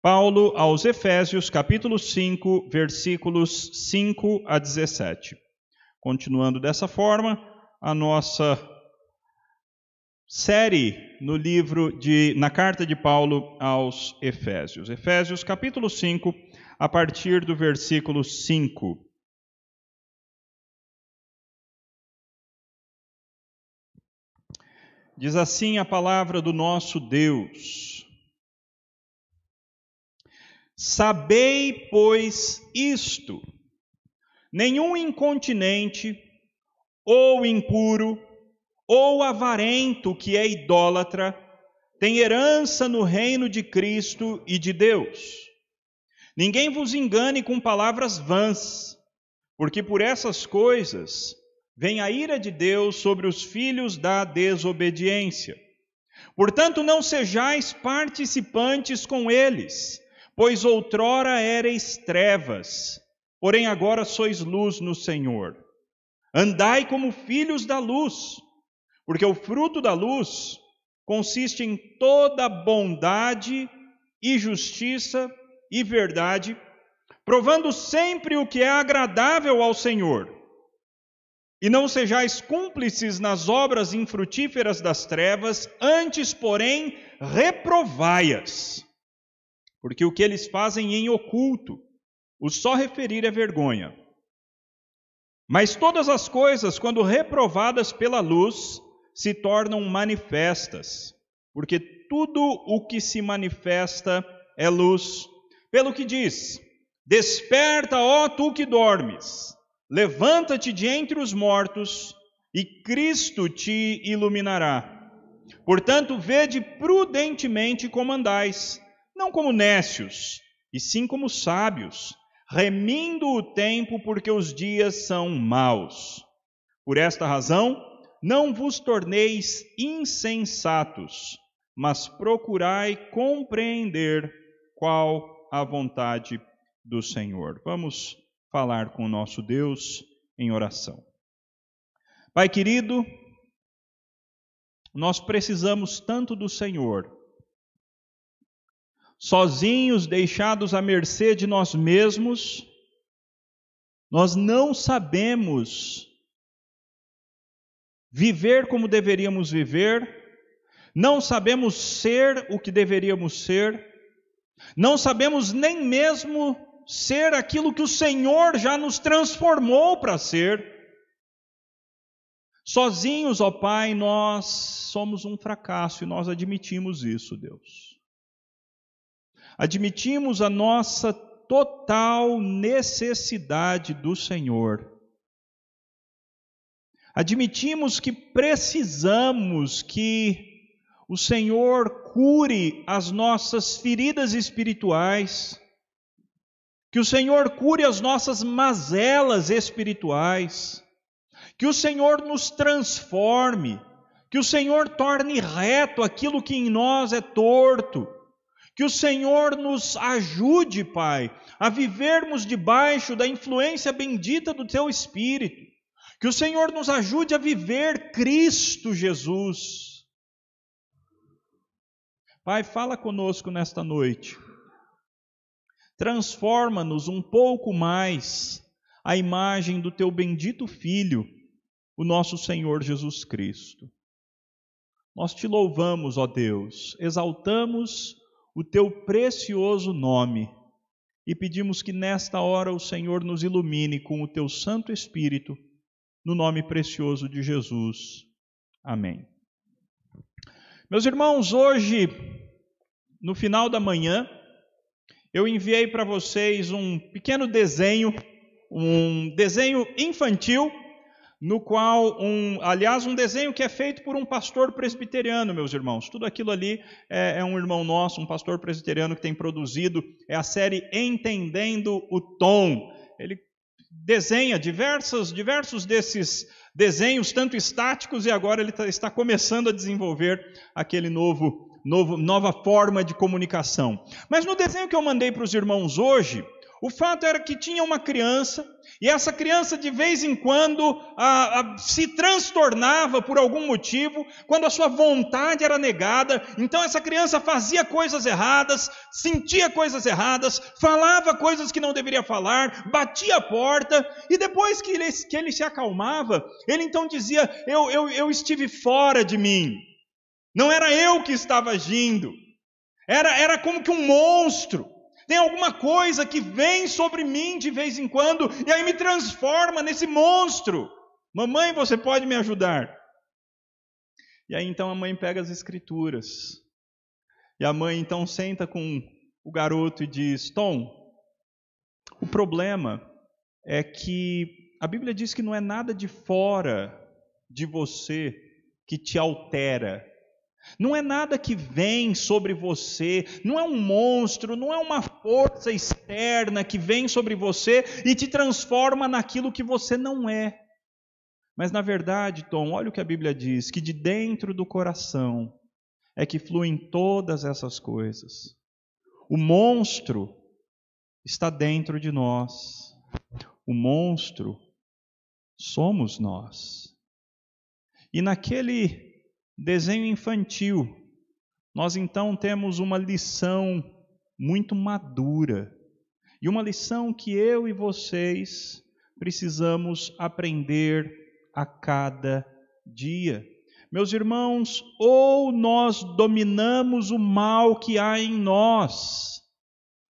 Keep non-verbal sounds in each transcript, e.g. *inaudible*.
Paulo aos Efésios, capítulo 5, versículos 5 a 17. Continuando dessa forma, a nossa série no livro de na carta de Paulo aos Efésios. Efésios, capítulo 5, a partir do versículo 5. Diz assim a palavra do nosso Deus: Sabei, pois, isto: nenhum incontinente, ou impuro, ou avarento que é idólatra, tem herança no reino de Cristo e de Deus. Ninguém vos engane com palavras vãs, porque por essas coisas vem a ira de Deus sobre os filhos da desobediência. Portanto, não sejais participantes com eles, pois outrora erais trevas, porém agora sois luz no Senhor. Andai como filhos da luz, porque o fruto da luz consiste em toda bondade e justiça e verdade, provando sempre o que é agradável ao Senhor. E não sejais cúmplices nas obras infrutíferas das trevas, antes, porém, reprovai-as. Porque o que eles fazem em oculto, o só referir é vergonha. Mas todas as coisas, quando reprovadas pela luz, se tornam manifestas, porque tudo o que se manifesta é luz. Pelo que diz: Desperta, ó tu que dormes, Levanta-te de entre os mortos, e Cristo te iluminará. Portanto, vede prudentemente como andais, não como nécios, e sim como sábios, remindo o tempo, porque os dias são maus. Por esta razão, não vos torneis insensatos, mas procurai compreender qual a vontade do Senhor. Vamos falar com o nosso Deus em oração. Pai querido, nós precisamos tanto do Senhor. Sozinhos, deixados à mercê de nós mesmos, nós não sabemos viver como deveríamos viver, não sabemos ser o que deveríamos ser, não sabemos nem mesmo ser aquilo que o Senhor já nos transformou para ser. Sozinhos, ó Pai, nós somos um fracasso e nós admitimos isso, Deus. Admitimos a nossa total necessidade do Senhor. Admitimos que precisamos que o Senhor cure as nossas feridas espirituais que o Senhor cure as nossas mazelas espirituais. Que o Senhor nos transforme. Que o Senhor torne reto aquilo que em nós é torto. Que o Senhor nos ajude, Pai, a vivermos debaixo da influência bendita do Teu Espírito. Que o Senhor nos ajude a viver Cristo Jesus. Pai, fala conosco nesta noite. Transforma-nos um pouco mais à imagem do teu bendito Filho, o nosso Senhor Jesus Cristo. Nós te louvamos, ó Deus, exaltamos o teu precioso nome e pedimos que nesta hora o Senhor nos ilumine com o teu Santo Espírito, no nome precioso de Jesus. Amém. Meus irmãos, hoje, no final da manhã, eu enviei para vocês um pequeno desenho, um desenho infantil, no qual, um, aliás, um desenho que é feito por um pastor presbiteriano, meus irmãos. Tudo aquilo ali é, é um irmão nosso, um pastor presbiteriano que tem produzido, é a série Entendendo o Tom. Ele desenha diversos, diversos desses desenhos, tanto estáticos, e agora ele tá, está começando a desenvolver aquele novo novo, nova forma de comunicação. Mas no desenho que eu mandei para os irmãos hoje, O fato era que tinha uma criança, e essa criança de vez em quando a, a, se transtornava por algum motivo, quando a sua vontade era negada, então essa criança fazia coisas erradas, sentia coisas erradas, falava coisas que não deveria falar, batia a porta, e depois que ele, que ele se acalmava, ele então dizia: eu, eu, eu estive fora de mim, não era eu que estava agindo, era, era como que um monstro. Tem alguma coisa que vem sobre mim de vez em quando e aí me transforma nesse monstro. Mamãe, você pode me ajudar? E aí então a mãe pega as escrituras. E a mãe então senta com o garoto e diz: Tom, o problema é que a Bíblia diz que não é nada de fora de você que te altera, não é nada que vem sobre você, não é um monstro, não é uma força externa que vem sobre você e te transforma naquilo que você não é. Mas na verdade, Tom, olha o que a Bíblia diz: que de dentro do coração é que fluem todas essas coisas. O monstro está dentro de nós. O monstro somos nós. E naquele Desenho infantil. Nós então temos uma lição muito madura. E uma lição que eu e vocês precisamos aprender a cada dia. Meus irmãos, ou nós dominamos o mal que há em nós,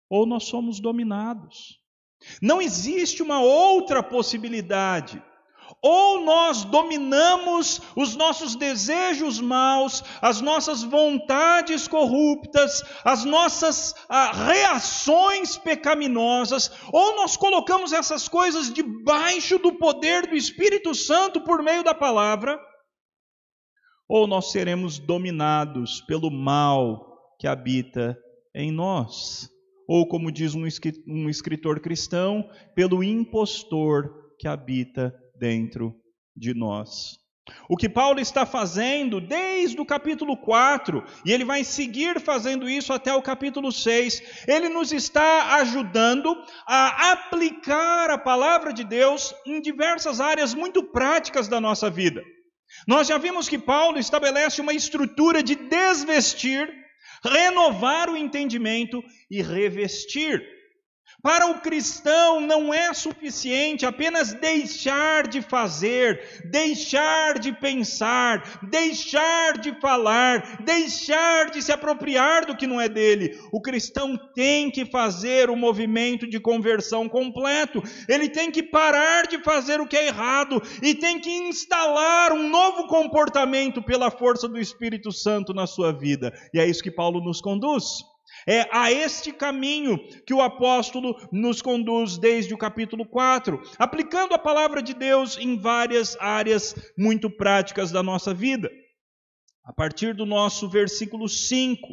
ou nós somos dominados. Não existe uma outra possibilidade. Ou nós dominamos os nossos desejos maus, as nossas vontades corruptas, as nossas ah, reações pecaminosas, ou nós colocamos essas coisas debaixo do poder do Espírito Santo por meio da palavra, ou nós seremos dominados pelo mal que habita em nós, ou como diz um escritor cristão, pelo impostor que habita dentro de nós. O que Paulo está fazendo desde o capítulo 4, e ele vai seguir fazendo isso até o capítulo 6, ele nos está ajudando a aplicar a palavra de Deus em diversas áreas muito práticas da nossa vida. Nós já vimos que Paulo estabelece uma estrutura de desvestir, renovar o entendimento e revestir. Para o cristão não é suficiente apenas deixar de fazer, deixar de pensar, deixar de falar, deixar de se apropriar do que não é dele. O cristão tem que fazer o movimento de conversão completo. Ele tem que parar de fazer o que é errado e tem que instalar um novo comportamento pela força do Espírito Santo na sua vida. E é isso que Paulo nos conduz. É a este caminho que o apóstolo nos conduz desde o capítulo 4, aplicando a palavra de Deus em várias áreas muito práticas da nossa vida. A partir do nosso versículo 5,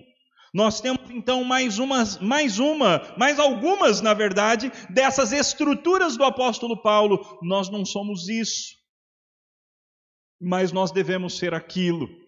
nós temos então mais mais uma, mais algumas, na verdade, dessas estruturas do apóstolo Paulo. Nós não somos isso, mas nós devemos ser aquilo.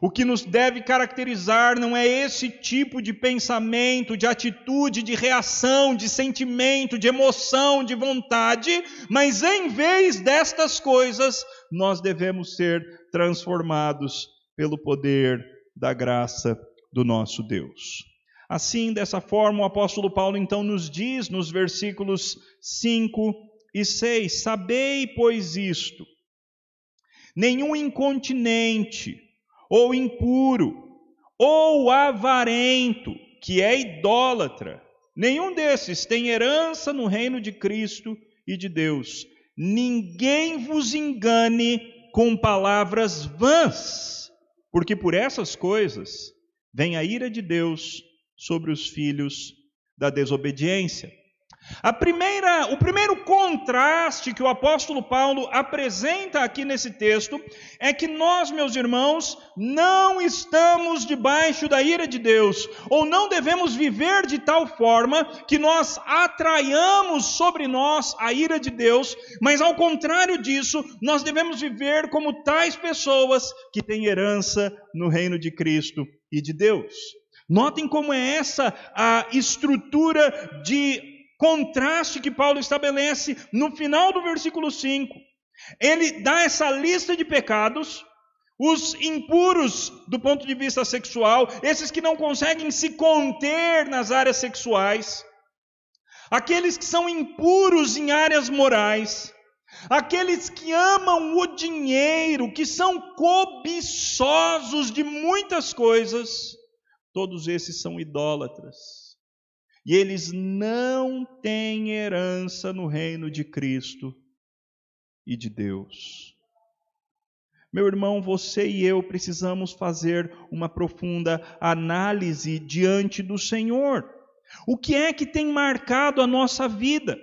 O que nos deve caracterizar não é esse tipo de pensamento, de atitude, de reação, de sentimento, de emoção, de vontade, mas em vez destas coisas, nós devemos ser transformados pelo poder da graça do nosso Deus. Assim, dessa forma, o apóstolo Paulo então nos diz nos versículos 5 e 6: Sabei, pois, isto: nenhum incontinente, ou impuro, ou avarento, que é idólatra. Nenhum desses tem herança no reino de Cristo e de Deus. Ninguém vos engane com palavras vãs, porque por essas coisas vem a ira de Deus sobre os filhos da desobediência. A primeira, o primeiro contraste que o apóstolo Paulo apresenta aqui nesse texto é que nós, meus irmãos, não estamos debaixo da ira de Deus, ou não devemos viver de tal forma que nós atraiamos sobre nós a ira de Deus, mas ao contrário disso, nós devemos viver como tais pessoas que têm herança no reino de Cristo e de Deus. Notem como é essa a estrutura de contraste que Paulo estabelece no final do versículo 5. Ele dá essa lista de pecados, os impuros do ponto de vista sexual, esses que não conseguem se conter nas áreas sexuais, aqueles que são impuros em áreas morais, aqueles que amam o dinheiro, que são cobiçosos de muitas coisas, todos esses são idólatras. E eles não têm herança no reino de Cristo e de Deus. Meu irmão, você e eu precisamos fazer uma profunda análise diante do Senhor. O que é que tem marcado a nossa vida?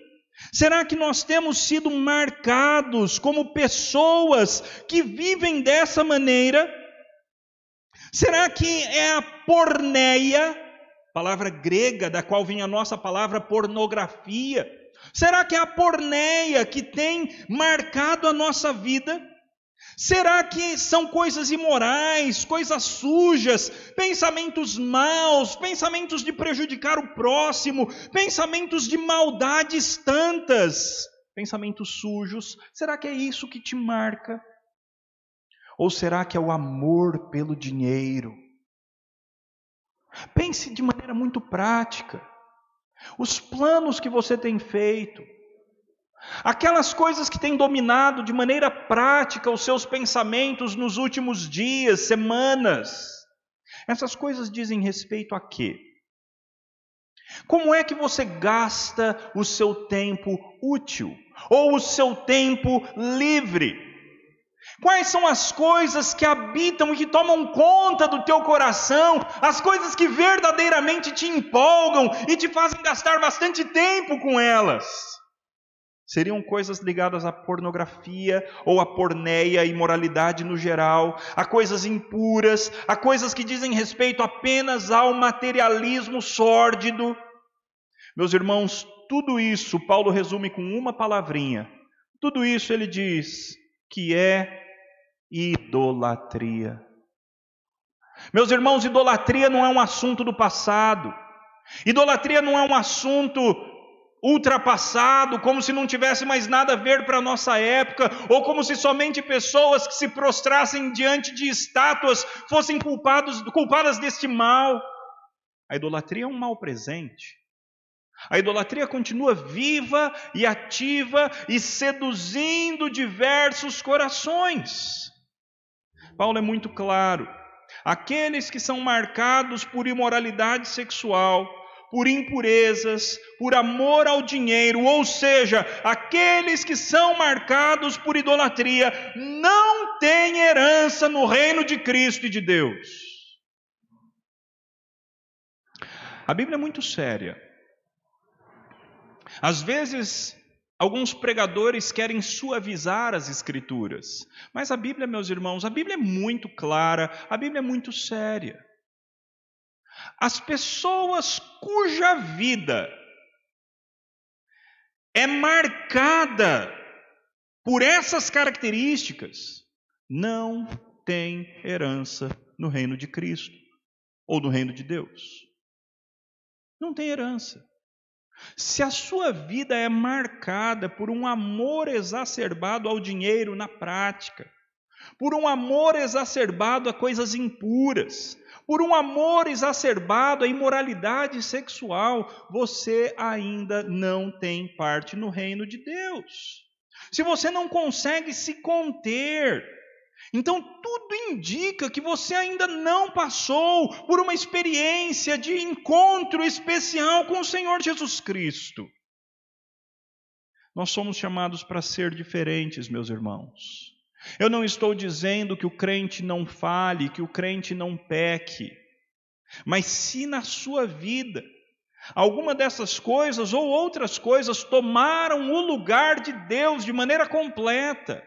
Será que nós temos sido marcados como pessoas que vivem dessa maneira? Será que é a porneia palavra grega da qual vem a nossa palavra pornografia? Será que é a porneia que tem marcado a nossa vida? Será que são coisas imorais, coisas sujas, pensamentos maus, pensamentos de prejudicar o próximo, pensamentos de maldades tantas, pensamentos sujos? Será que é isso que te marca? Ou será que é o amor pelo dinheiro? Pense de maneira muito prática. Os planos que você tem feito, aquelas coisas que têm dominado de maneira prática os seus pensamentos nos últimos dias, semanas, essas coisas dizem respeito a quê? Como é que você gasta o seu tempo útil ou o seu tempo livre? Quais são as coisas que habitam e que tomam conta do teu coração, as coisas que verdadeiramente te empolgam e te fazem gastar bastante tempo com elas? Seriam coisas ligadas à pornografia ou à porneia e imoralidade no geral, a coisas impuras, a coisas que dizem respeito apenas ao materialismo sórdido. Meus irmãos, tudo isso Paulo resume com uma palavrinha. Tudo isso ele diz que é idolatria. Meus irmãos, idolatria não é um assunto do passado. Idolatria não é um assunto ultrapassado, como se não tivesse mais nada a ver para a nossa época, ou como se somente pessoas que se prostrassem diante de estátuas fossem culpados, culpadas deste mal. A idolatria é um mal presente. A idolatria continua viva e ativa e seduzindo diversos corações. Paulo é muito claro. Aqueles que são marcados por imoralidade sexual, por impurezas, por amor ao dinheiro, ou seja, aqueles que são marcados por idolatria, não têm herança no reino de Cristo e de Deus. A Bíblia é muito séria. Às vezes, alguns pregadores querem suavizar as Escrituras, mas a Bíblia, meus irmãos, a Bíblia é muito clara, a Bíblia é muito séria. As pessoas cuja vida é marcada por essas características não têm herança no reino de Cristo ou no reino de Deus. Não tem herança. Se a sua vida é marcada por um amor exacerbado ao dinheiro na prática, por um amor exacerbado a coisas impuras, por um amor exacerbado à imoralidade sexual, você ainda não tem parte no reino de Deus. Se você não consegue se conter, então tudo indica que você ainda não passou por uma experiência de encontro especial com o Senhor Jesus Cristo. Nós somos chamados para ser diferentes, meus irmãos. Eu não estou dizendo que o crente não fale, que o crente não peque, mas se na sua vida alguma dessas coisas ou outras coisas tomaram o lugar de Deus de maneira completa,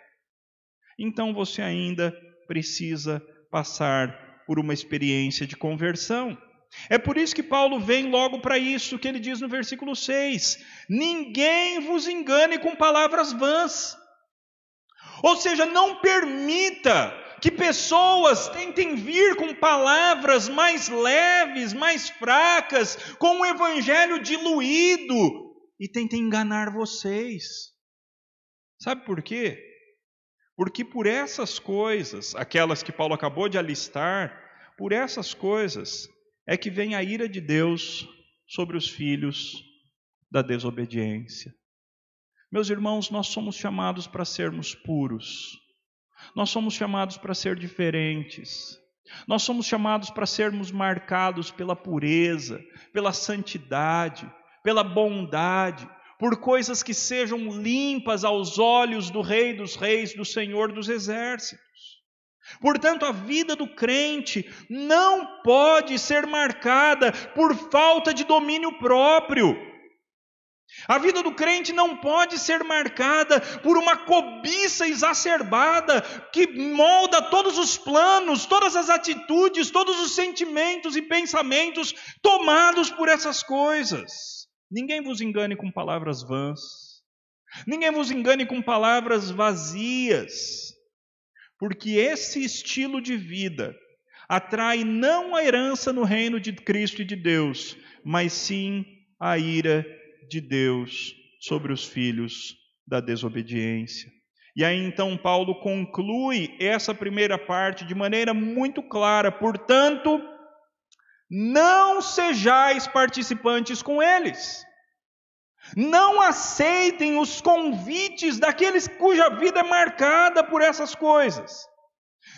então você ainda precisa passar por uma experiência de conversão. É por isso que Paulo vem logo para isso que ele diz no versículo 6: Ninguém vos engane com palavras vãs. Ou seja, não permita que pessoas tentem vir com palavras mais leves, mais fracas, com o evangelho diluído e tenta enganar vocês. Sabe por quê? Porque por essas coisas, aquelas que Paulo acabou de alistar, por essas coisas é que vem a ira de Deus sobre os filhos da desobediência. Meus irmãos, nós somos chamados para sermos puros, nós somos chamados para ser diferentes, nós somos chamados para sermos marcados pela pureza, pela santidade, pela bondade, por coisas que sejam limpas aos olhos do Rei dos Reis, do Senhor dos Exércitos. Portanto, a vida do crente não pode ser marcada por falta de domínio próprio. A vida do crente não pode ser marcada por uma cobiça exacerbada que molda todos os planos, todas as atitudes, todos os sentimentos e pensamentos tomados por essas coisas. Ninguém vos engane com palavras vãs. Ninguém vos engane com palavras vazias. Porque esse estilo de vida atrai não a herança no reino de Cristo e de Deus, mas sim a ira de Deus sobre os filhos da desobediência. E aí então Paulo conclui essa primeira parte de maneira muito clara, portanto, não sejais participantes com eles. Não aceitem os convites daqueles cuja vida é marcada por essas coisas.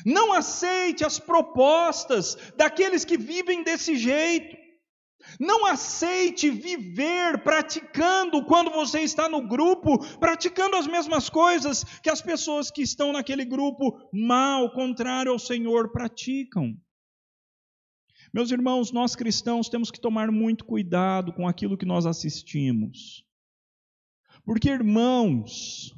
Não aceite as propostas daqueles que vivem desse jeito. Não aceite viver praticando, quando você está no grupo, praticando as mesmas coisas que as pessoas que estão naquele grupo mal, contrário ao Senhor, praticam. Meus irmãos, nós cristãos temos que tomar muito cuidado com aquilo que nós assistimos. Porque, irmãos,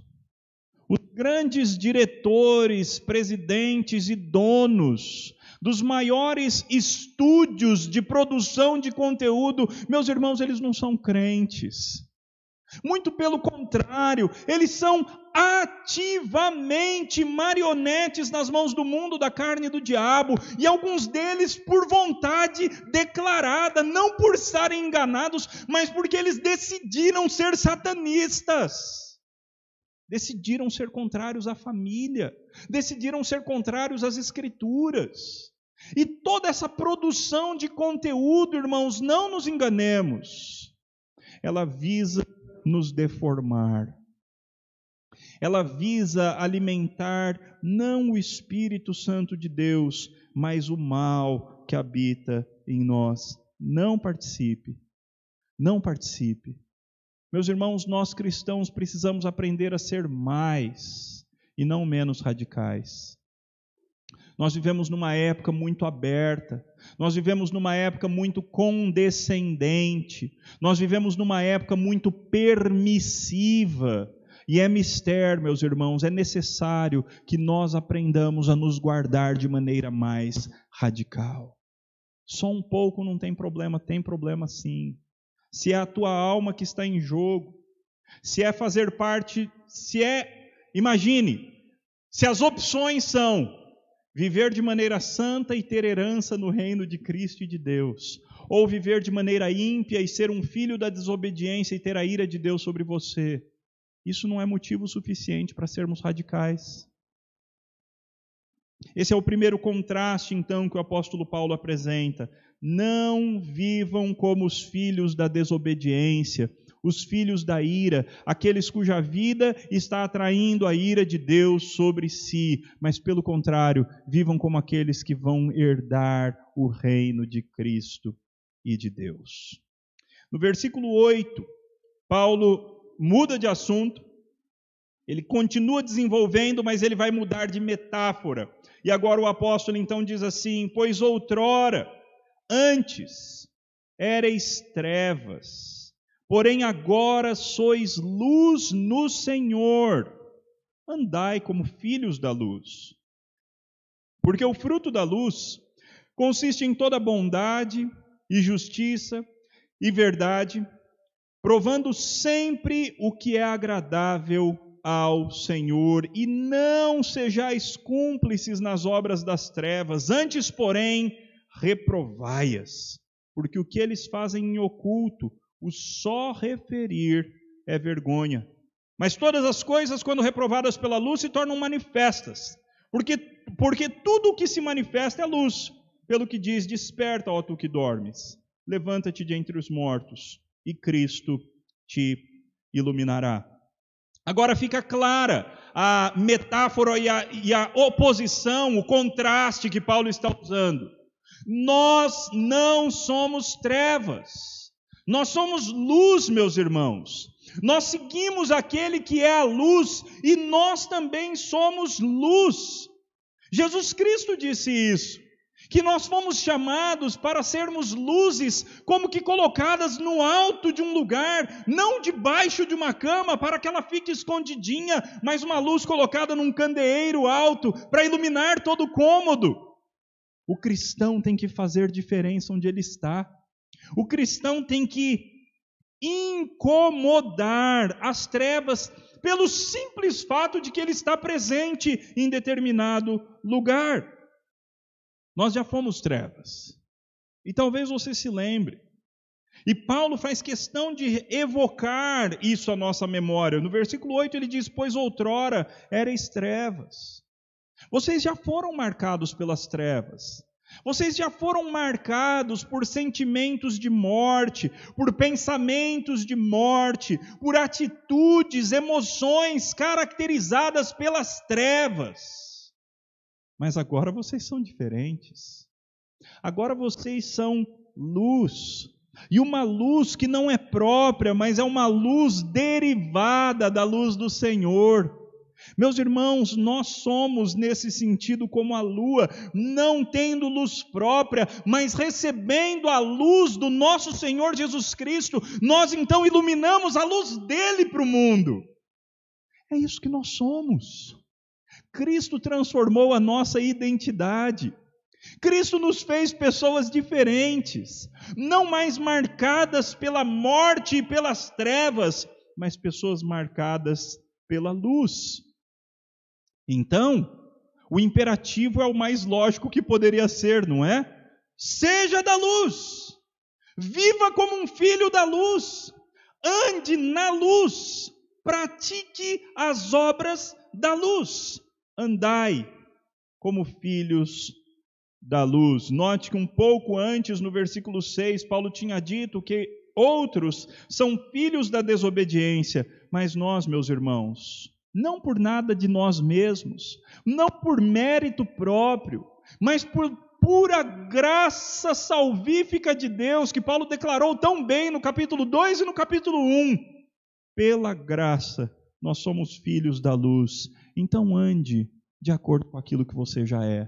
os grandes diretores, presidentes e donos dos maiores estúdios de produção de conteúdo, meus irmãos, eles não são crentes. Muito pelo contrário, eles são ativamente marionetes nas mãos do mundo, da carne e do diabo, e alguns deles por vontade declarada, não por estarem enganados, mas porque eles decidiram ser satanistas. Decidiram ser contrários à família, decidiram ser contrários às escrituras. E toda essa produção de conteúdo, irmãos, não nos enganemos, ela visa nos deformar. Ela visa alimentar não o Espírito Santo de Deus, mas o mal que habita em nós. Não participe. Não participe. Meus irmãos, nós cristãos precisamos aprender a ser mais e não menos radicais. Nós vivemos numa época muito aberta, nós vivemos numa época muito condescendente, nós vivemos numa época muito permissiva. E é mistério, meus irmãos, é necessário que nós aprendamos a nos guardar de maneira mais radical. Só um pouco não tem problema, tem problema sim se é a tua alma que está em jogo, se é fazer parte, se é, imagine, se as opções são viver de maneira santa e ter herança no reino de Cristo e de Deus, ou viver de maneira ímpia e ser um filho da desobediência e ter a ira de Deus sobre você, isso não é motivo suficiente para sermos radicais. Esse é o primeiro contraste, então, que o apóstolo Paulo apresenta. Não vivam como os filhos da desobediência, os filhos da ira, aqueles cuja vida está atraindo a ira de Deus sobre si, mas pelo contrário, vivam como aqueles que vão herdar o reino de Cristo e de Deus. No versículo 8, Paulo muda de assunto, ele continua desenvolvendo, mas ele vai mudar de metáfora. E agora o apóstolo então diz assim: Pois outrora, Antes éreis trevas, porém agora sois luz no Senhor. Andai como filhos da luz. Porque o fruto da luz consiste em toda bondade e justiça e verdade, provando sempre o que é agradável ao Senhor, e não sejais cúmplices nas obras das trevas, antes, porém, reprovai-as, porque o que eles fazem em oculto, O só referir é vergonha. Mas todas as coisas, quando reprovadas pela luz, se tornam manifestas, porque, porque tudo o que se manifesta é luz. Pelo que diz: Desperta, ó tu que dormes, levanta-te de entre os mortos, e Cristo te iluminará. Agora fica clara a metáfora e a, e a oposição, o contraste que Paulo está usando. Nós não somos trevas, nós somos luz, meus irmãos. Nós seguimos aquele que é a luz e nós também somos luz. Jesus Cristo disse isso que nós fomos chamados para sermos luzes, como que colocadas no alto de um lugar, não debaixo de uma cama, para que ela fique escondidinha, mas uma luz colocada num candeeiro alto, para iluminar todo o cômodo. O cristão tem que fazer diferença onde ele está. O cristão tem que incomodar as trevas pelo simples fato de que ele está presente em determinado lugar. Nós já fomos trevas. E talvez você se lembre. E Paulo faz questão de evocar isso à nossa memória. No versículo 8 ele diz: Pois outrora erais trevas. Vocês já foram marcados pelas trevas. Vocês já foram marcados por sentimentos de morte, por pensamentos de morte, por atitudes, emoções caracterizadas pelas trevas. Mas agora vocês são diferentes. Agora vocês são luz. E uma luz que não é própria, mas é uma luz derivada da luz do Senhor. Meus irmãos, nós somos nesse sentido como a lua, não tendo luz própria, mas recebendo a luz do nosso Senhor Jesus Cristo, nós então iluminamos a luz dele para o mundo. É isso que nós somos. Cristo transformou a nossa identidade. Cristo nos fez pessoas diferentes, não mais marcadas pela morte e pelas trevas, mas pessoas marcadas pela luz. Então, o imperativo é o mais lógico que poderia ser, não é? Seja da luz, viva como um filho da luz, ande na luz, pratique as obras da luz andai como filhos da luz. Note que um pouco antes, no versículo 6, Paulo tinha dito que outros são filhos da desobediência, mas nós, meus irmãos, não por nada de nós mesmos, não por mérito próprio, mas por pura graça salvífica de Deus, que Paulo declarou tão bem no capítulo 2 e no capítulo 1. Pela graça, nós somos filhos da luz então ande de acordo com aquilo que você já é.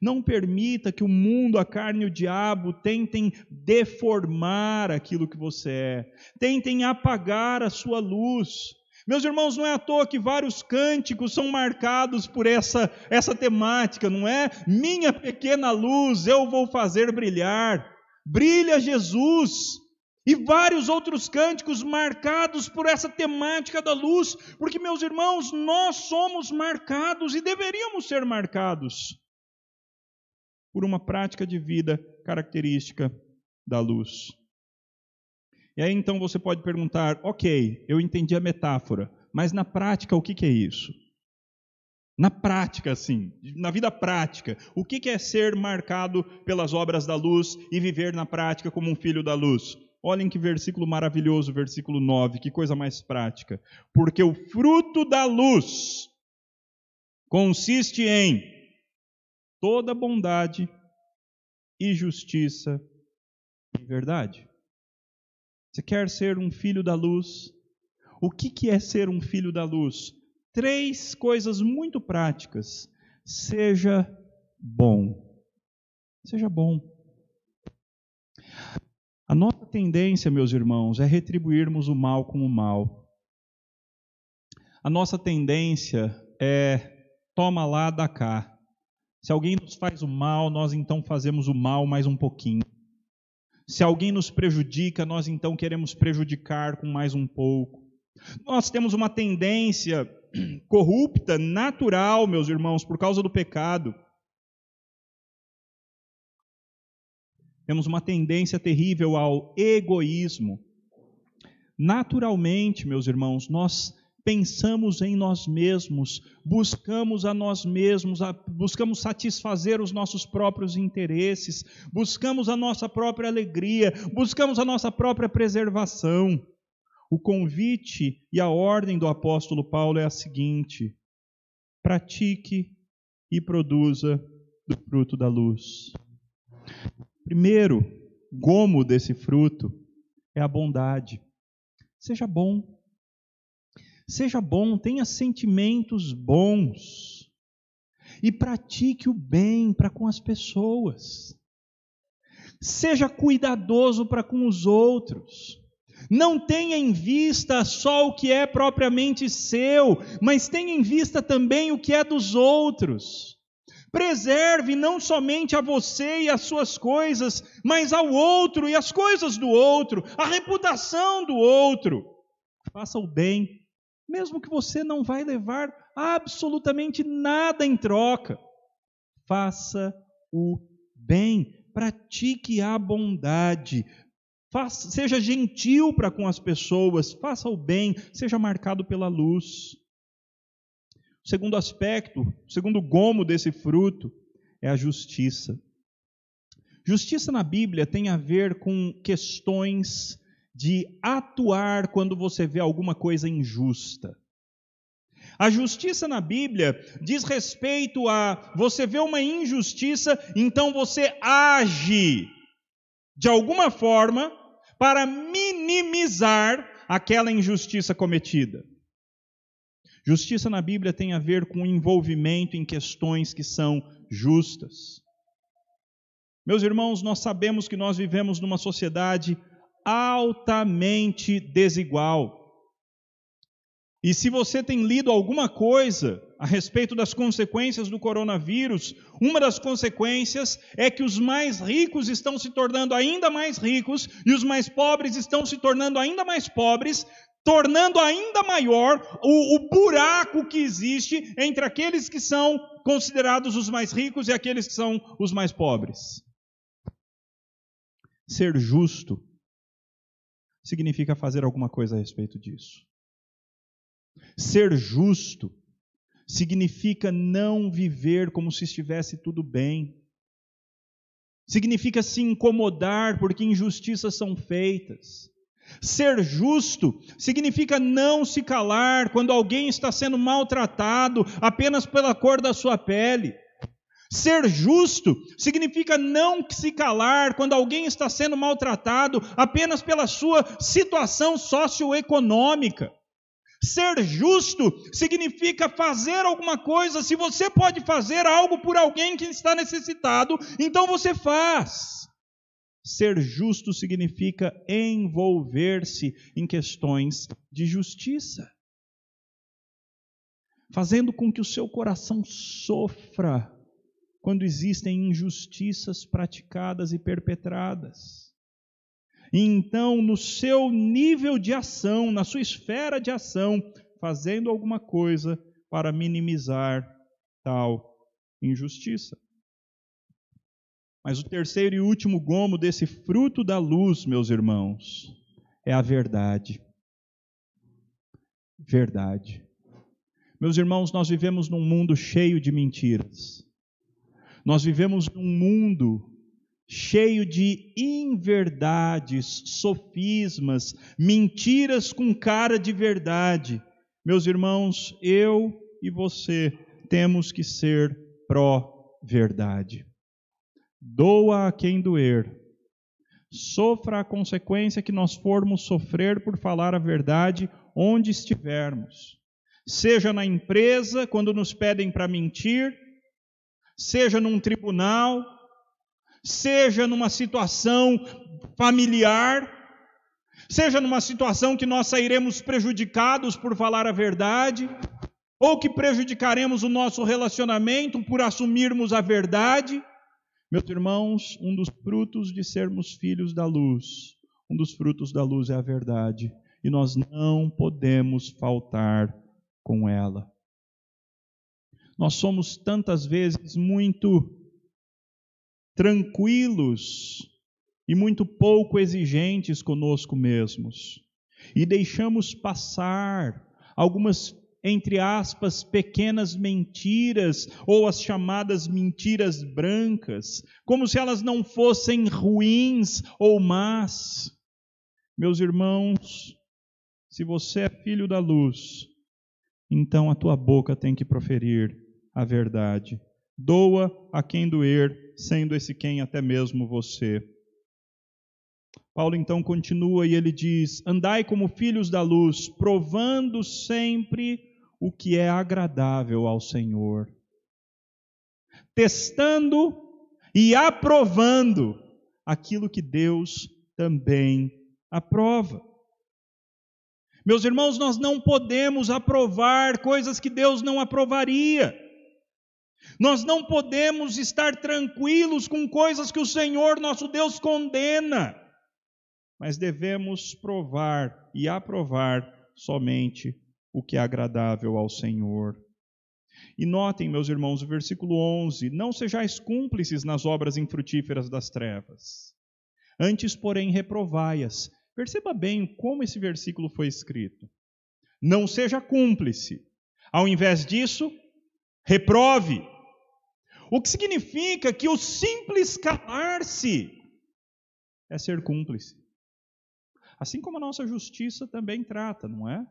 Não permita que o mundo, a carne e o diabo tentem deformar aquilo que você é, tentem apagar a sua luz. Meus irmãos, não é à toa que vários cânticos são marcados por essa, essa temática, não é? Minha pequena luz eu vou fazer brilhar. Brilha Jesus, e vários outros cânticos marcados por essa temática da luz, porque, meus irmãos, nós somos marcados e deveríamos ser marcados por uma prática de vida característica da luz. E aí então você pode perguntar: ok, eu entendi a metáfora, mas na prática o que, que é isso? Na prática, assim, na vida prática, o que é ser marcado pelas obras da luz e viver na prática como um filho da luz? Olhem que versículo maravilhoso, versículo 9, que coisa mais prática. Porque o fruto da luz consiste em toda bondade e justiça e verdade. Você quer ser um filho da luz? O que, que é ser um filho da luz? Três coisas muito práticas. Seja bom. Seja bom. A nossa tendência, meus irmãos, é retribuirmos o mal com o mal. A nossa tendência é toma lá, dá cá. Se alguém nos faz o mal, nós então fazemos o mal mais um pouquinho. Se alguém nos prejudica, nós então queremos prejudicar com mais um pouco. Nós temos uma tendência *clears throat* corrupta, natural, meus irmãos, por causa do pecado, Temos uma tendência terrível ao egoísmo. Naturalmente, meus irmãos, nós pensamos em nós mesmos, buscamos a nós mesmos, buscamos satisfazer os nossos próprios interesses, buscamos a nossa própria alegria, buscamos a nossa própria preservação. O convite e a ordem do apóstolo Paulo é a seguinte: pratique e produza do fruto da luz. Primeiro gomo desse fruto é a bondade. Seja bom. Seja bom, tenha sentimentos bons. E pratique o bem para com as pessoas. Seja cuidadoso para com os outros. Não tenha em vista só o que é propriamente seu, mas tenha em vista também o que é dos outros. Preserve não somente a você e as suas coisas, mas ao outro e as coisas do outro, a reputação do outro. Faça o bem, mesmo que você não vai levar absolutamente nada em troca. Faça o bem, pratique a bondade, Faça, seja gentil para com as pessoas, faça o bem, seja marcado pela luz. O segundo aspecto, o segundo gomo desse fruto é a justiça. Justiça na Bíblia tem a ver com questões de atuar quando você vê alguma coisa injusta. A justiça na Bíblia diz respeito a você vê uma injustiça, então você age de alguma forma para minimizar aquela injustiça cometida. Justiça na Bíblia tem a ver com envolvimento em questões que são justas. Meus irmãos, nós sabemos que nós vivemos numa sociedade altamente desigual. E se você tem lido alguma coisa a respeito das consequências do coronavírus, uma das consequências é que os mais ricos estão se tornando ainda mais ricos e os mais pobres estão se tornando ainda mais pobres, tornando ainda maior o, o buraco que existe entre aqueles que são considerados os mais ricos e aqueles que são os mais pobres. Ser justo significa fazer alguma coisa a respeito disso. Ser justo significa não viver como se estivesse tudo bem. Significa se incomodar porque injustiças são feitas. Ser justo significa não se calar quando alguém está sendo maltratado apenas pela cor da sua pele. Ser justo significa não se calar quando alguém está sendo maltratado apenas pela sua situação socioeconômica. Ser justo significa fazer alguma coisa. Se você pode fazer algo por alguém que está necessitado, então você faz. Ser justo significa envolver-se em questões de justiça, fazendo com que o seu coração sofra quando existem injustiças praticadas e perpetradas. E então, no seu nível de ação, na sua esfera de ação, fazendo alguma coisa para minimizar tal injustiça. Mas o terceiro e último gomo desse fruto da luz, meus irmãos, é a verdade. Verdade. Meus irmãos, nós vivemos num mundo cheio de mentiras. Nós vivemos num mundo cheio de inverdades, sofismas, mentiras com cara de verdade. Meus irmãos, eu e você temos que ser pró-verdade. Doa a quem doer. Sofra a consequência que nós formos sofrer por falar a verdade onde estivermos. Seja na empresa, quando nos pedem para mentir, seja num tribunal, seja numa situação familiar, seja numa situação que nós sairemos prejudicados por falar a verdade, ou que prejudicaremos o nosso relacionamento por assumirmos a verdade. Meus irmãos, um dos frutos de sermos filhos da luz, um dos frutos da luz é a verdade, e nós não podemos faltar com ela. Nós somos tantas vezes muito tranquilos e muito pouco exigentes conosco mesmos. E deixamos passar algumas, entre aspas, pequenas mentiras, ou as chamadas mentiras brancas, como se elas não fossem ruins ou más. Meus irmãos, se você é filho da luz, então a tua boca tem que proferir a verdade. Doa a quem doer, sendo esse quem até mesmo você. Paulo então continua e ele diz: Andai como filhos da luz, provando sempre o que é agradável ao Senhor, testando e aprovando aquilo que Deus também aprova. Meus irmãos, nós não podemos aprovar coisas que Deus não aprovaria. Nós não podemos estar tranquilos com coisas que o Senhor nosso Deus condena mas devemos provar e aprovar somente o que é agradável ao Senhor. E notem, meus irmãos, o versículo 11: Não sejais cúmplices nas obras infrutíferas das trevas, antes, porém, reprovai-as. Perceba bem como esse versículo foi escrito. Não seja cúmplice. Ao invés disso, reprove. O que significa que o simples calar-se é ser cúmplice. Assim como a nossa justiça também trata, não é?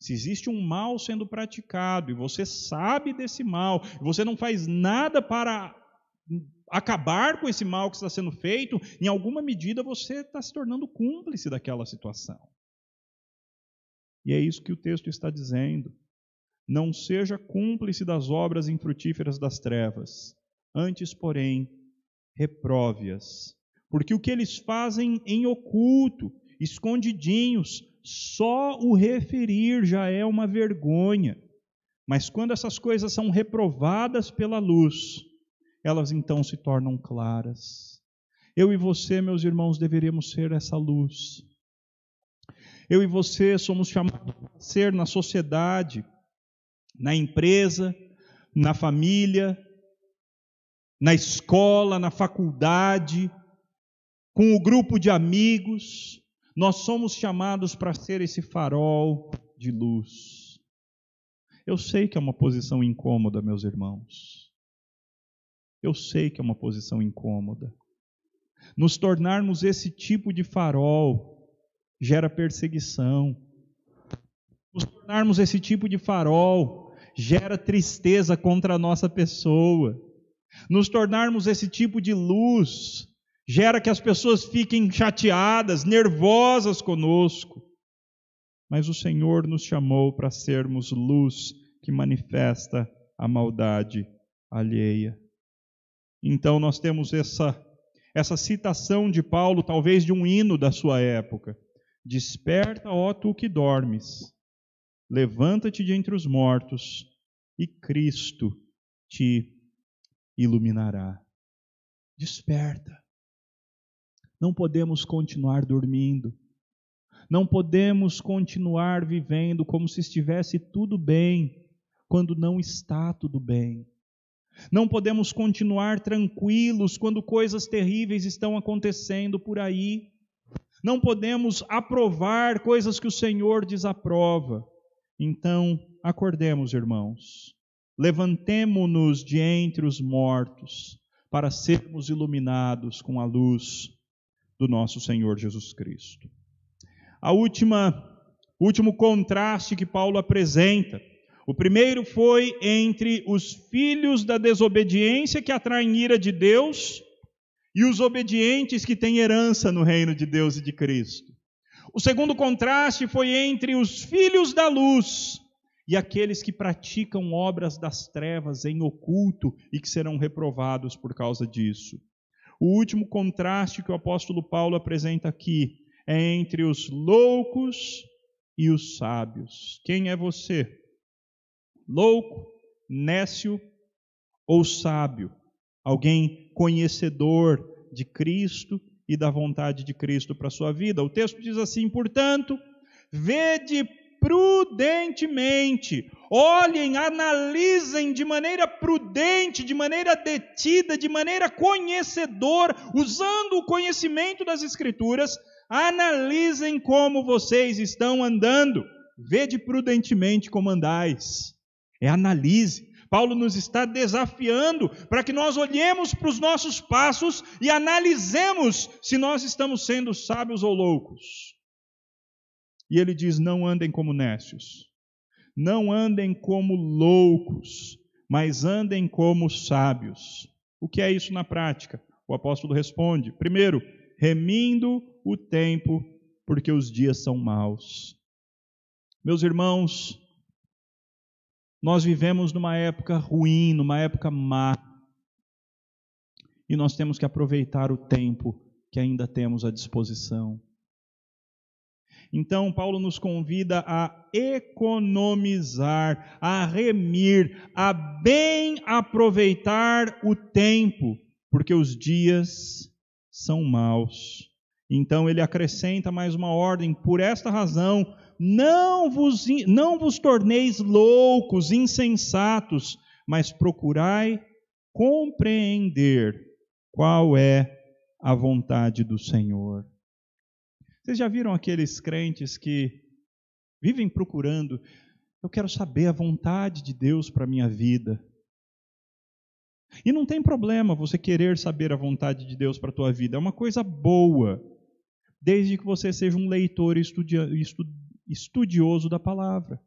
Se existe um mal sendo praticado e você sabe desse mal, você não faz nada para acabar com esse mal que está sendo feito, em alguma medida você está se tornando cúmplice daquela situação. E é isso que o texto está dizendo. Não seja cúmplice das obras infrutíferas das trevas, antes, porém, reprove-as porque o que eles fazem em oculto, escondidinhos, só o referir já é uma vergonha. Mas quando essas coisas são reprovadas pela luz, elas então se tornam claras. Eu e você, meus irmãos, deveríamos ser essa luz. Eu e você somos chamados a ser na sociedade, na empresa, na família, na escola, na faculdade, com o grupo de amigos, nós somos chamados para ser esse farol de luz. Eu sei que é uma posição incômoda, meus irmãos. Eu sei que é uma posição incômoda. Nos tornarmos esse tipo de farol gera perseguição. Nos tornarmos esse tipo de farol gera tristeza contra a nossa pessoa. Nos tornarmos esse tipo de luz gera que as pessoas fiquem chateadas, nervosas conosco. Mas o Senhor nos chamou para sermos luz que manifesta a maldade alheia. Então nós temos essa essa citação de Paulo, talvez de um hino da sua época. Desperta, ó tu que dormes. Levanta-te de entre os mortos e Cristo te iluminará. Desperta. Não podemos continuar dormindo. Não podemos continuar vivendo como se estivesse tudo bem, quando não está tudo bem. Não podemos continuar tranquilos quando coisas terríveis estão acontecendo por aí. Não podemos aprovar coisas que o Senhor desaprova. Então, acordemos, irmãos. Levantemo-nos de entre os mortos para sermos iluminados com a luz do nosso Senhor Jesus Cristo. A última, último contraste que Paulo apresenta, o primeiro foi entre os filhos da desobediência que atraem ira de Deus e os obedientes que têm herança no reino de Deus e de Cristo. O segundo contraste foi entre os filhos da luz e aqueles que praticam obras das trevas em oculto e que serão reprovados por causa disso. O último contraste que o apóstolo Paulo apresenta aqui é entre os loucos e os sábios. Quem é você? Louco, nécio ou sábio? Alguém conhecedor de Cristo e da vontade de Cristo para a sua vida? O texto diz assim: portanto, vede prudentemente, olhem, analisem de maneira prudente, de maneira detida, de maneira conhecedora, usando o conhecimento das Escrituras, analisem como vocês estão andando. Vede prudentemente como andais. É analise. Paulo nos está desafiando para que nós olhemos para os nossos passos e analisemos se nós estamos sendo sábios ou loucos. E ele diz: não andem como nécios, não andem como loucos, mas andem como sábios. O que é isso na prática? O apóstolo responde: primeiro, remindo o tempo, porque os dias são maus. Meus irmãos, nós vivemos numa época ruim, numa época má. E nós temos que aproveitar o tempo que ainda temos à disposição. Então, Paulo nos convida a economizar, a remir, a bem aproveitar o tempo, porque os dias são maus. Então, ele acrescenta mais uma ordem: por esta razão, não vos, não vos torneis loucos, insensatos, mas procurai compreender qual é a vontade do Senhor. Vocês já viram aqueles crentes que vivem procurando, eu quero saber a vontade de Deus para a minha vida. E não tem problema você querer saber a vontade de Deus para a tua vida, é uma coisa boa, desde que você seja um leitor e estudioso da palavra.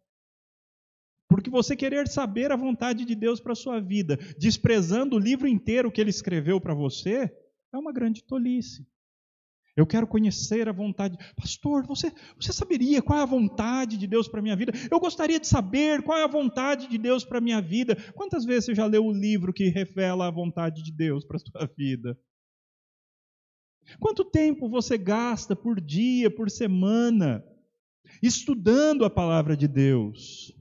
Porque você querer saber a vontade de Deus para a sua vida, desprezando o livro inteiro que ele escreveu para você, é uma grande tolice. Eu quero conhecer a vontade. Pastor, você, você saberia qual é a vontade de Deus para a minha vida? Eu gostaria de saber qual é a vontade de Deus para a minha vida. Quantas vezes você já leu o livro que revela a vontade de Deus para a sua vida? Quanto tempo você gasta por dia, por semana, estudando a palavra de Deus.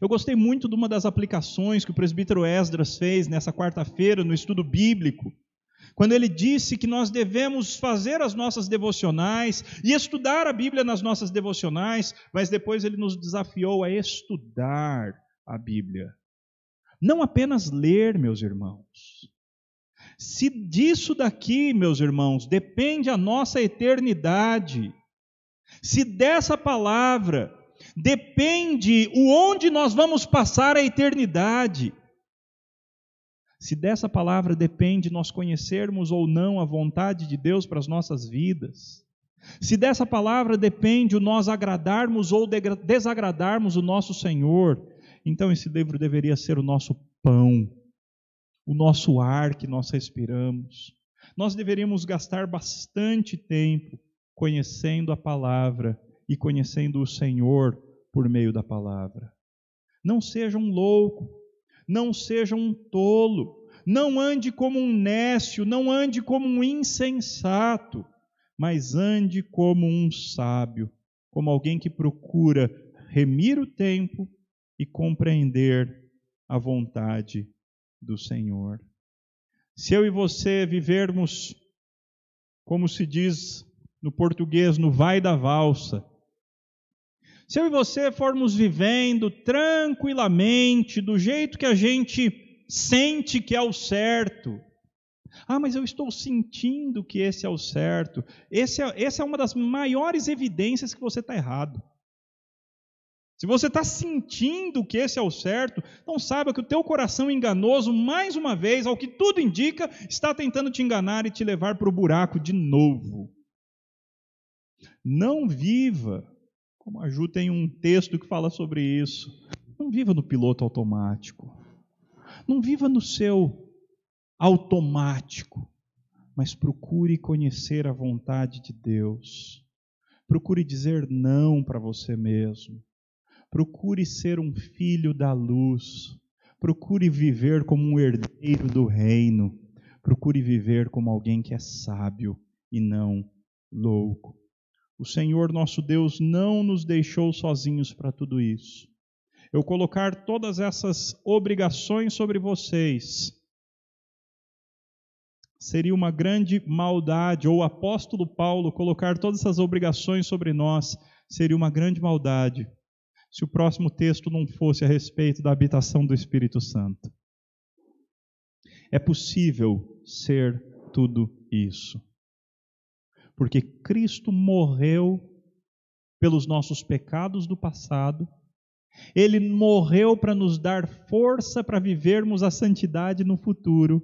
Eu gostei muito de uma das aplicações que o presbítero Esdras fez nessa quarta-feira no estudo bíblico, quando ele disse que nós devemos fazer as nossas devocionais e estudar a Bíblia nas nossas devocionais, mas depois ele nos desafiou a estudar a Bíblia. Não apenas ler, meus irmãos. Se disso daqui, meus irmãos, depende a nossa eternidade, se dessa palavra depende o onde nós vamos passar a eternidade, se dessa palavra depende nós conhecermos ou não a vontade de Deus para as nossas vidas, se dessa palavra depende o nós agradarmos ou desagradarmos o nosso Senhor, então esse livro deveria ser o nosso pão, o nosso ar que nós respiramos. Nós deveríamos gastar bastante tempo conhecendo a palavra e conhecendo o Senhor por meio da palavra. Não seja um louco, não seja um tolo, não ande como um nécio, não ande como um insensato, mas ande como um sábio, como alguém que procura remir o tempo e compreender a vontade do Senhor. Se eu e você vivermos, como se diz no português, no vai da valsa. Se eu e você formos vivendo tranquilamente, do jeito que a gente sente que é o certo, ah, mas eu estou sentindo que esse é o certo. Esse é, essa é uma das maiores evidências que você está errado. Se você está sentindo que esse é o certo, então saiba que o teu coração enganoso, mais uma vez, ao que tudo indica, está tentando te enganar e te levar para o buraco de novo. Não viva, como a Ju tem um texto que fala sobre isso, não viva no piloto automático. Não viva no seu automático, mas procure conhecer a vontade de Deus. Procure dizer não para você mesmo. Procure ser um filho da luz. Procure viver como um herdeiro do reino. Procure viver como alguém que é sábio e não louco. O Senhor nosso Deus não nos deixou sozinhos para tudo isso. Eu colocar todas essas obrigações sobre vocês seria uma grande maldade, ou o apóstolo Paulo colocar todas essas obrigações sobre nós seria uma grande maldade. se o próximo texto não fosse a respeito da habitação do Espírito Santo. É possível ser tudo isso. Porque Cristo morreu pelos nossos pecados do passado, ele morreu para nos dar força para vivermos a santidade no futuro,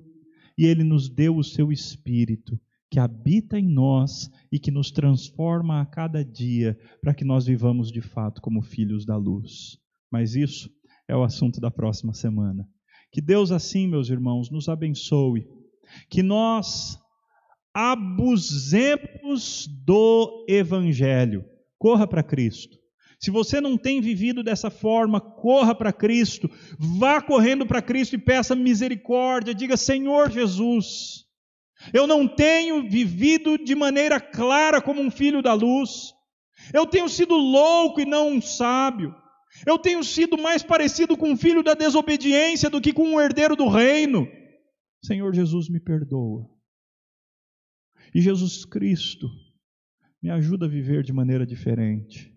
e ele nos deu o seu Espírito, que habita em nós e que nos transforma a cada dia para que nós vivamos de fato como filhos da luz. Mas isso é o assunto da próxima semana. Que Deus, assim, meus irmãos, nos abençoe, que nós abusemos do Evangelho. Corra para Cristo. Se você não tem vivido dessa forma, corra para Cristo, vá correndo para Cristo e peça misericórdia. Diga: Senhor Jesus, eu não tenho vivido de maneira clara como um filho da luz. Eu tenho sido louco e não um sábio. Eu tenho sido mais parecido com um filho da desobediência do que com um herdeiro do reino. Senhor Jesus, me perdoa. E Jesus Cristo, me ajuda a viver de maneira diferente.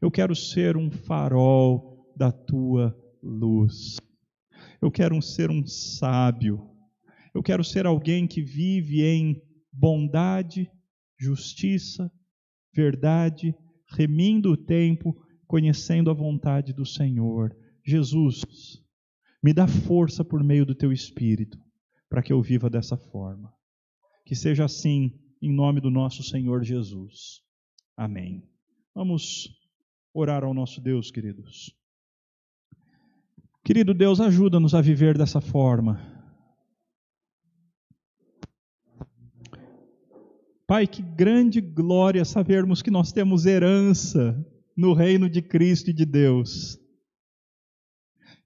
Eu quero ser um farol da tua luz. Eu quero ser um sábio. Eu quero ser alguém que vive em bondade, justiça, verdade, remindo o tempo, conhecendo a vontade do Senhor. Jesus, me dá força por meio do teu espírito para que eu viva dessa forma. Que seja assim, em nome do nosso Senhor Jesus. Amém. Vamos orar ao nosso Deus, queridos. Querido Deus, ajuda-nos a viver dessa forma. Pai, que grande glória sabermos que nós temos herança no reino de Cristo e de Deus.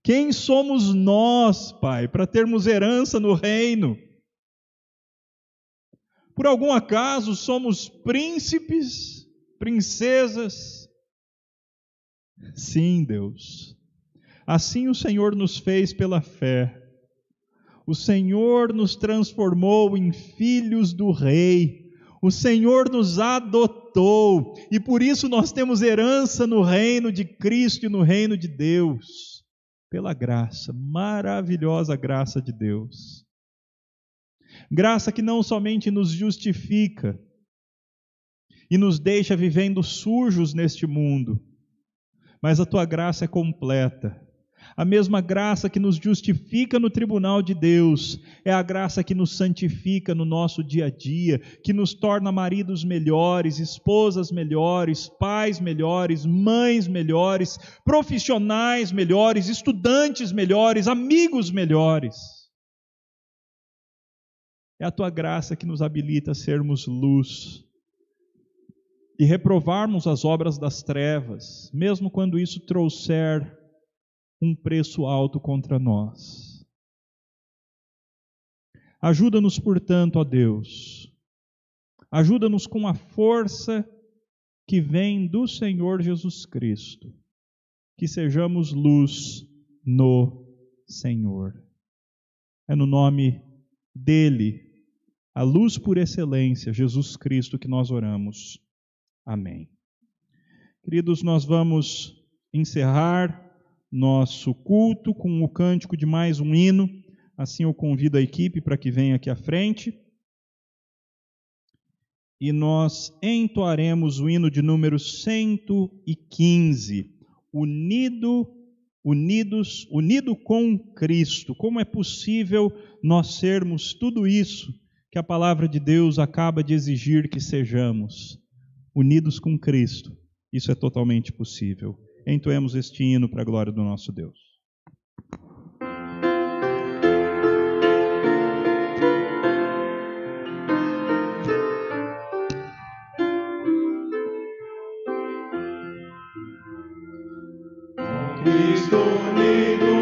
Quem somos nós, Pai, para termos herança no reino? Por algum acaso somos príncipes, princesas? Sim, Deus. Assim o Senhor nos fez pela fé. O Senhor nos transformou em filhos do Rei. O Senhor nos adotou e por isso nós temos herança no reino de Cristo e no reino de Deus, pela graça, maravilhosa graça de Deus. Graça que não somente nos justifica e nos deixa vivendo sujos neste mundo, mas a tua graça é completa. A mesma graça que nos justifica no tribunal de Deus é a graça que nos santifica no nosso dia a dia, que nos torna maridos melhores, esposas melhores, pais melhores, mães melhores, profissionais melhores, estudantes melhores, amigos melhores. É a tua graça que nos habilita a sermos luz e reprovarmos as obras das trevas, mesmo quando isso trouxer um preço alto contra nós. Ajuda-nos, portanto, ó Deus. Ajuda-nos com a força que vem do Senhor Jesus Cristo. Que sejamos luz no Senhor. É no nome dele a luz por excelência, Jesus Cristo, que nós oramos. Amém. Queridos, nós vamos encerrar nosso culto com o cântico de mais um hino. Assim eu convido a equipe para que venha aqui à frente. E nós entoaremos o hino de número 115, unido unidos, unido com Cristo. Como é possível nós sermos tudo isso que a palavra de Deus acaba de exigir que sejamos unidos com Cristo. Isso é totalmente possível. Entoemos este hino para a glória do nosso Deus. God.